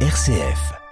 RCF.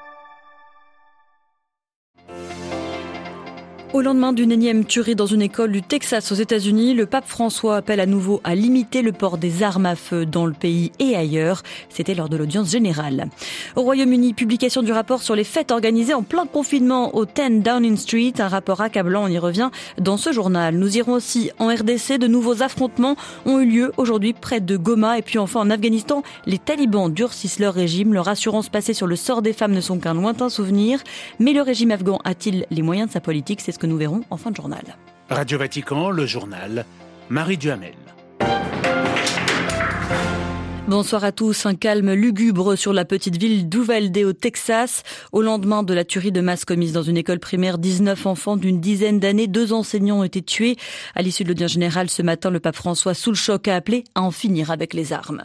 Au lendemain d'une énième tuerie dans une école du Texas aux États-Unis, le pape François appelle à nouveau à limiter le port des armes à feu dans le pays et ailleurs. C'était lors de l'audience générale. Au Royaume-Uni, publication du rapport sur les fêtes organisées en plein confinement au 10 Downing Street, un rapport accablant, on y revient dans ce journal. Nous irons aussi en RDC, de nouveaux affrontements ont eu lieu aujourd'hui près de Goma et puis enfin en Afghanistan, les talibans durcissent leur régime, leur assurance passée sur le sort des femmes ne sont qu'un lointain souvenir, mais le régime afghan a-t-il les moyens de sa politique? C'est ce nous verrons en fin de journal. Radio Vatican, le journal, Marie Duhamel. Bonsoir à tous. Un calme lugubre sur la petite ville d'Uvalde au Texas. Au lendemain de la tuerie de masse commise dans une école primaire, 19 enfants d'une dizaine d'années, deux enseignants ont été tués. À l'issue de l'audience générale ce matin, le pape François, sous le choc, a appelé à en finir avec les armes.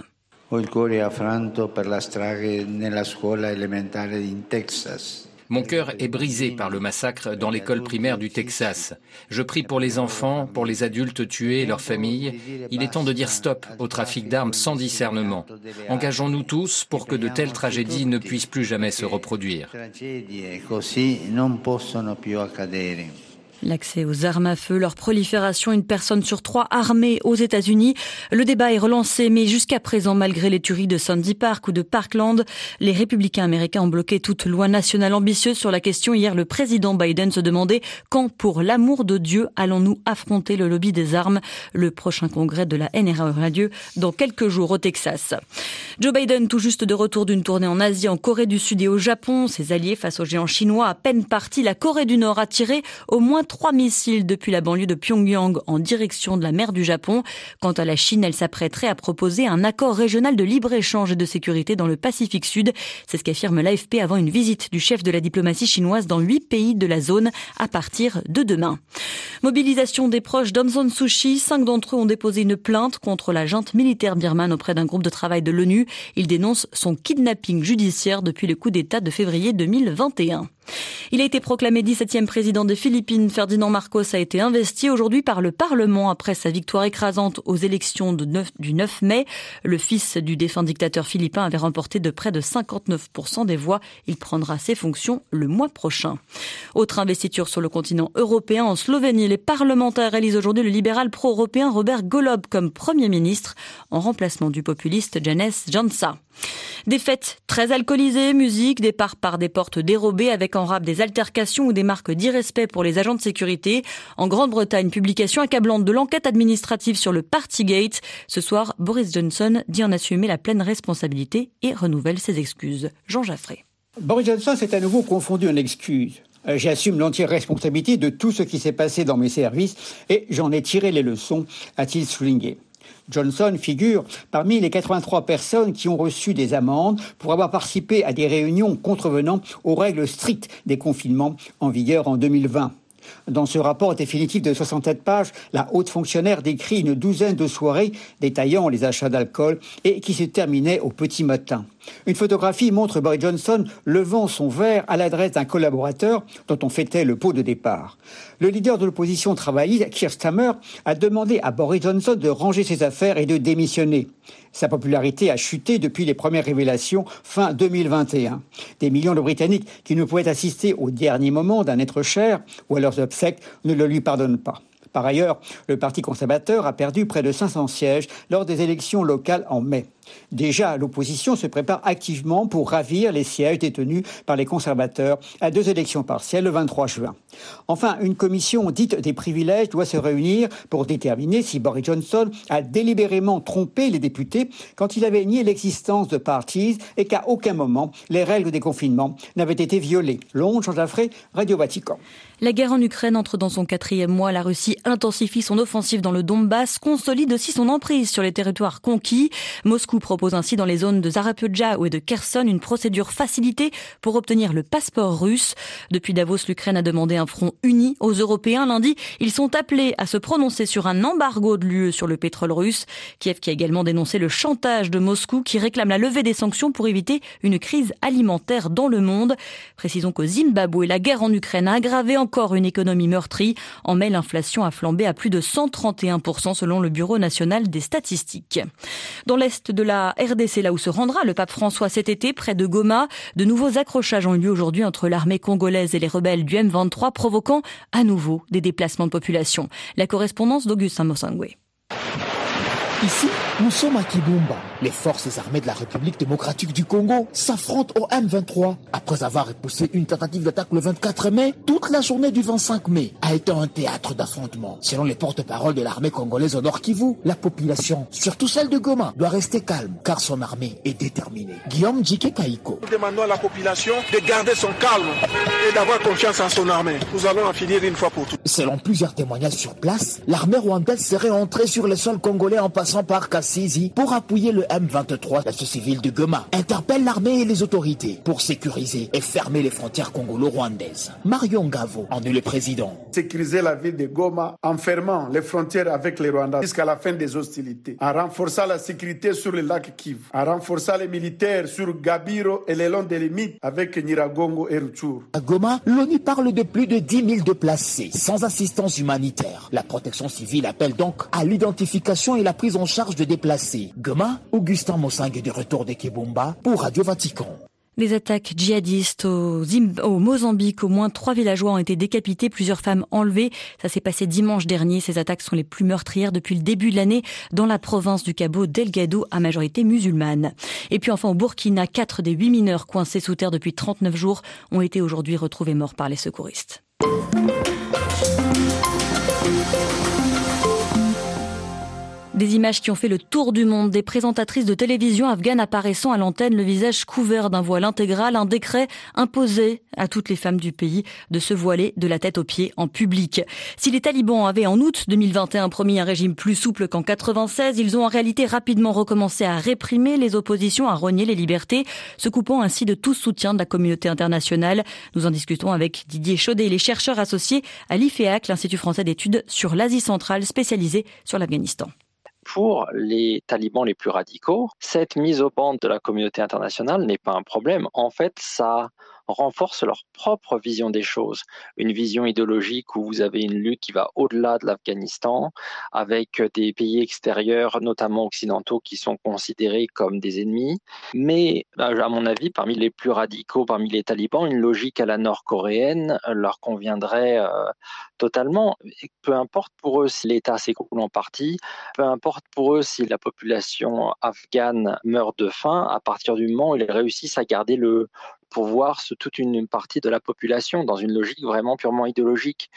Ho il cuore affranto per la strage nella scuola elementare in Texas. Mon cœur est brisé par le massacre dans l'école primaire du Texas. Je prie pour les enfants, pour les adultes tués et leurs familles. Il est temps de dire stop au trafic d'armes sans discernement. Engageons-nous tous pour que de telles tragédies ne puissent plus jamais se reproduire. L'accès aux armes à feu, leur prolifération, une personne sur trois armée aux États-Unis. Le débat est relancé, mais jusqu'à présent, malgré les tueries de Sandy Park ou de Parkland, les républicains américains ont bloqué toute loi nationale ambitieuse sur la question. Hier, le président Biden se demandait quand, pour l'amour de Dieu, allons-nous affronter le lobby des armes? Le prochain congrès de la NRA aura lieu dans quelques jours au Texas. Joe Biden, tout juste de retour d'une tournée en Asie, en Corée du Sud et au Japon, ses alliés face aux géants chinois à peine partis, la Corée du Nord a tiré au moins trois missiles depuis la banlieue de Pyongyang en direction de la mer du Japon. Quant à la Chine, elle s'apprêterait à proposer un accord régional de libre-échange et de sécurité dans le Pacifique Sud. C'est ce qu'affirme l'AFP avant une visite du chef de la diplomatie chinoise dans huit pays de la zone à partir de demain. Mobilisation des proches d'Aung Kyi. Cinq d'entre eux ont déposé une plainte contre la junte militaire birmane auprès d'un groupe de travail de l'ONU. Ils dénoncent son kidnapping judiciaire depuis le coup d'État de février 2021. Il a été proclamé 17e président des Philippines. Ferdinand Marcos a été investi aujourd'hui par le Parlement après sa victoire écrasante aux élections du 9 mai. Le fils du défunt dictateur philippin avait remporté de près de 59% des voix. Il prendra ses fonctions le mois prochain. Autre investiture sur le continent européen, en Slovénie, les parlementaires élisent aujourd'hui le libéral pro-européen Robert Golob comme Premier ministre en remplacement du populiste Janes Jansa. Des fêtes très alcoolisées, musique, départ par des portes dérobées avec en rap des altercations ou des marques d'irrespect pour les agents de sécurité. En Grande-Bretagne, publication accablante de l'enquête administrative sur le Partygate. Ce soir, Boris Johnson dit en assumer la pleine responsabilité et renouvelle ses excuses. Jean Jaffré. Boris Johnson s'est à nouveau confondu en excuses. Euh, j'assume l'entière responsabilité de tout ce qui s'est passé dans mes services et j'en ai tiré les leçons, a-t-il souligné. Johnson figure parmi les 83 personnes qui ont reçu des amendes pour avoir participé à des réunions contrevenant aux règles strictes des confinements en vigueur en 2020. Dans ce rapport définitif de 67 pages, la haute fonctionnaire décrit une douzaine de soirées détaillant les achats d'alcool et qui se terminaient au petit matin. Une photographie montre Boris Johnson levant son verre à l'adresse d'un collaborateur dont on fêtait le pot de départ. Le leader de l'opposition travailliste, Keir Starmer, a demandé à Boris Johnson de ranger ses affaires et de démissionner. Sa popularité a chuté depuis les premières révélations fin 2021. Des millions de Britanniques qui ne pouvaient assister au dernier moment d'un être cher ou à leurs obsèques ne le lui pardonnent pas. Par ailleurs, le Parti conservateur a perdu près de 500 sièges lors des élections locales en mai. Déjà, l'opposition se prépare activement pour ravir les sièges détenus par les conservateurs à deux élections partielles le 23 juin. Enfin, une commission dite des privilèges doit se réunir pour déterminer si Boris Johnson a délibérément trompé les députés quand il avait nié l'existence de partis et qu'à aucun moment les règles des confinements n'avaient été violées. Londres, Jean Radio Vatican. La guerre en Ukraine entre dans son quatrième mois. Intensifie son offensive dans le Donbass, consolide aussi son emprise sur les territoires conquis. Moscou propose ainsi dans les zones de Zarapudja ou de Kherson une procédure facilitée pour obtenir le passeport russe. Depuis Davos, l'Ukraine a demandé un front uni aux Européens. Lundi, ils sont appelés à se prononcer sur un embargo de l'UE sur le pétrole russe. Kiev qui a également dénoncé le chantage de Moscou qui réclame la levée des sanctions pour éviter une crise alimentaire dans le monde. Précisons qu'au Zimbabwe, la guerre en Ukraine a aggravé encore une économie meurtrie. En mai, l'inflation a flambé à plus de 131% selon le Bureau national des statistiques. Dans l'est de la RDC, là où se rendra le pape François cet été, près de Goma, de nouveaux accrochages ont eu lieu aujourd'hui entre l'armée congolaise et les rebelles du M23, provoquant à nouveau des déplacements de population. La correspondance d'Augustin Mosangwe. Ici, nous sommes à Kibumba. Les forces armées de la République démocratique du Congo s'affrontent au M23. Après avoir repoussé une tentative d'attaque le 24 mai, toute la journée du 25 mai a été un théâtre d'affrontement. Selon les porte-paroles de l'armée congolaise au Nord Kivu, la population, surtout celle de Goma, doit rester calme car son armée est déterminée. Guillaume Djike Kaiko. Nous demandons à la population de garder son calme et d'avoir confiance en son armée. Nous allons en finir une fois pour toutes. Selon plusieurs témoignages sur place, l'armée rwandaise serait entrée sur le sol congolais en passant par Kassizi pour appuyer le M23. La civile de Goma interpelle l'armée et les autorités pour sécuriser et fermer les frontières congolo-rwandaises. Marion Gavo en est le président. Sécuriser la ville de Goma en fermant les frontières avec les Rwandais jusqu'à la fin des hostilités, en renforçant la sécurité sur le lac Kivu, en renforçant les militaires sur Gabiro et les longs des limites avec Niragongo et Rutshuru. À Goma, l'ONU parle de plus de 10 000 déplacés sans assistance humanitaire. La protection civile appelle donc à l'identification et la prise en charge de déplacés. Goma, Augustin Mossang est de retour de Kibumba pour Radio Vatican. Les attaques djihadistes au, au, Mozambique, au moins trois villageois ont été décapités, plusieurs femmes enlevées. Ça s'est passé dimanche dernier. Ces attaques sont les plus meurtrières depuis le début de l'année dans la province du Cabo Delgado à majorité musulmane. Et puis enfin au Burkina, quatre des huit mineurs coincés sous terre depuis 39 jours ont été aujourd'hui retrouvés morts par les secouristes. Des images qui ont fait le tour du monde, des présentatrices de télévision afghanes apparaissant à l'antenne, le visage couvert d'un voile intégral, un décret imposé à toutes les femmes du pays de se voiler de la tête aux pieds en public. Si les talibans avaient en août 2021 promis un régime plus souple qu'en 96, ils ont en réalité rapidement recommencé à réprimer les oppositions, à renier les libertés, se coupant ainsi de tout soutien de la communauté internationale. Nous en discutons avec Didier Chaudet, les chercheurs associés à l'IFEAC, l'Institut français d'études sur l'Asie centrale spécialisé sur l'Afghanistan pour les talibans les plus radicaux, cette mise au banc de la communauté internationale n'est pas un problème. En fait, ça renforcent leur propre vision des choses. Une vision idéologique où vous avez une lutte qui va au-delà de l'Afghanistan, avec des pays extérieurs, notamment occidentaux, qui sont considérés comme des ennemis. Mais, à mon avis, parmi les plus radicaux, parmi les talibans, une logique à la nord-coréenne leur conviendrait euh, totalement. peu importe pour eux si l'État s'écroule en partie, peu importe pour eux si la population afghane meurt de faim, à partir du moment où ils réussissent à garder le, pour voir toute une partie de la population dans une logique vraiment purement idéologique.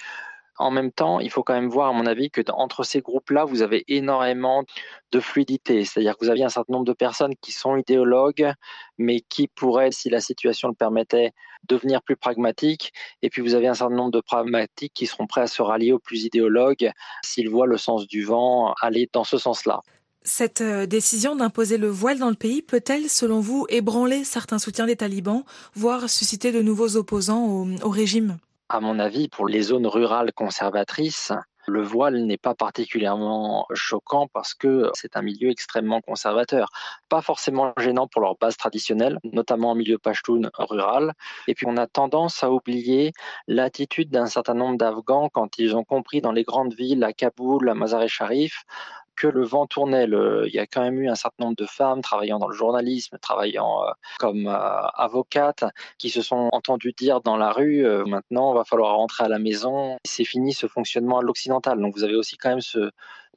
En même temps, il faut quand même voir, à mon avis, que entre ces groupes-là, vous avez énormément de fluidité. C'est-à-dire que vous avez un certain nombre de personnes qui sont idéologues, mais qui pourraient, si la situation le permettait, devenir plus pragmatiques. Et puis vous avez un certain nombre de pragmatiques qui seront prêts à se rallier aux plus idéologues s'ils voient le sens du vent aller dans ce sens-là. Cette euh, décision d'imposer le voile dans le pays peut-elle, selon vous, ébranler certains soutiens des talibans, voire susciter de nouveaux opposants au, régime? À mon avis, pour les zones rurales conservatrices, le voile n'est pas particulièrement choquant parce que c'est un milieu extrêmement conservateur. Pas forcément gênant pour leur base traditionnelle, notamment en milieu pashtoun rural. Et puis on a tendance à oublier l'attitude d'un certain nombre d'Afghans quand ils ont compris dans les grandes villes, à Kaboul, à Mazar-e-Sharif, que le vent tournait. il y a quand même eu un certain nombre de femmes travaillant dans le journalisme, travaillant euh, comme euh, avocates, qui se sont entendues dire dans la rue euh, maintenant, il va falloir rentrer à la maison. C'est fini ce fonctionnement à l'occidental. Donc vous avez aussi quand même ce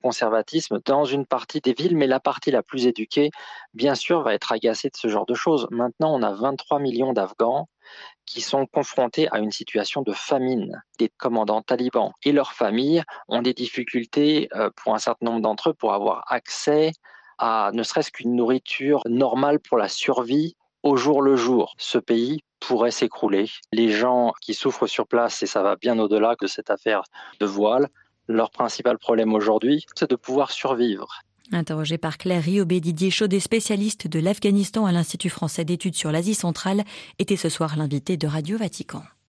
conservatisme dans une partie des villes, mais la partie la plus éduquée, bien sûr, va être agacée de ce genre de choses. Maintenant, on a 23 millions d'Afghans qui sont confrontés à une situation de famine. Des commandants talibans et leurs familles ont des difficultés euh, pour un certain nombre d'entre eux pour avoir accès à ne serait-ce qu'une nourriture normale pour la survie au jour le jour. Ce pays pourrait s'écrouler. Les gens qui souffrent sur place, et ça va bien au-delà de cette affaire de voile, leur principal problème aujourd'hui, c'est de pouvoir survivre. Interrogé par Claire Riobé, Didier Chaudet, spécialiste de l'Afghanistan à l'Institut français d'études sur l'Asie centrale, était ce soir l'invité de Radio Vatican.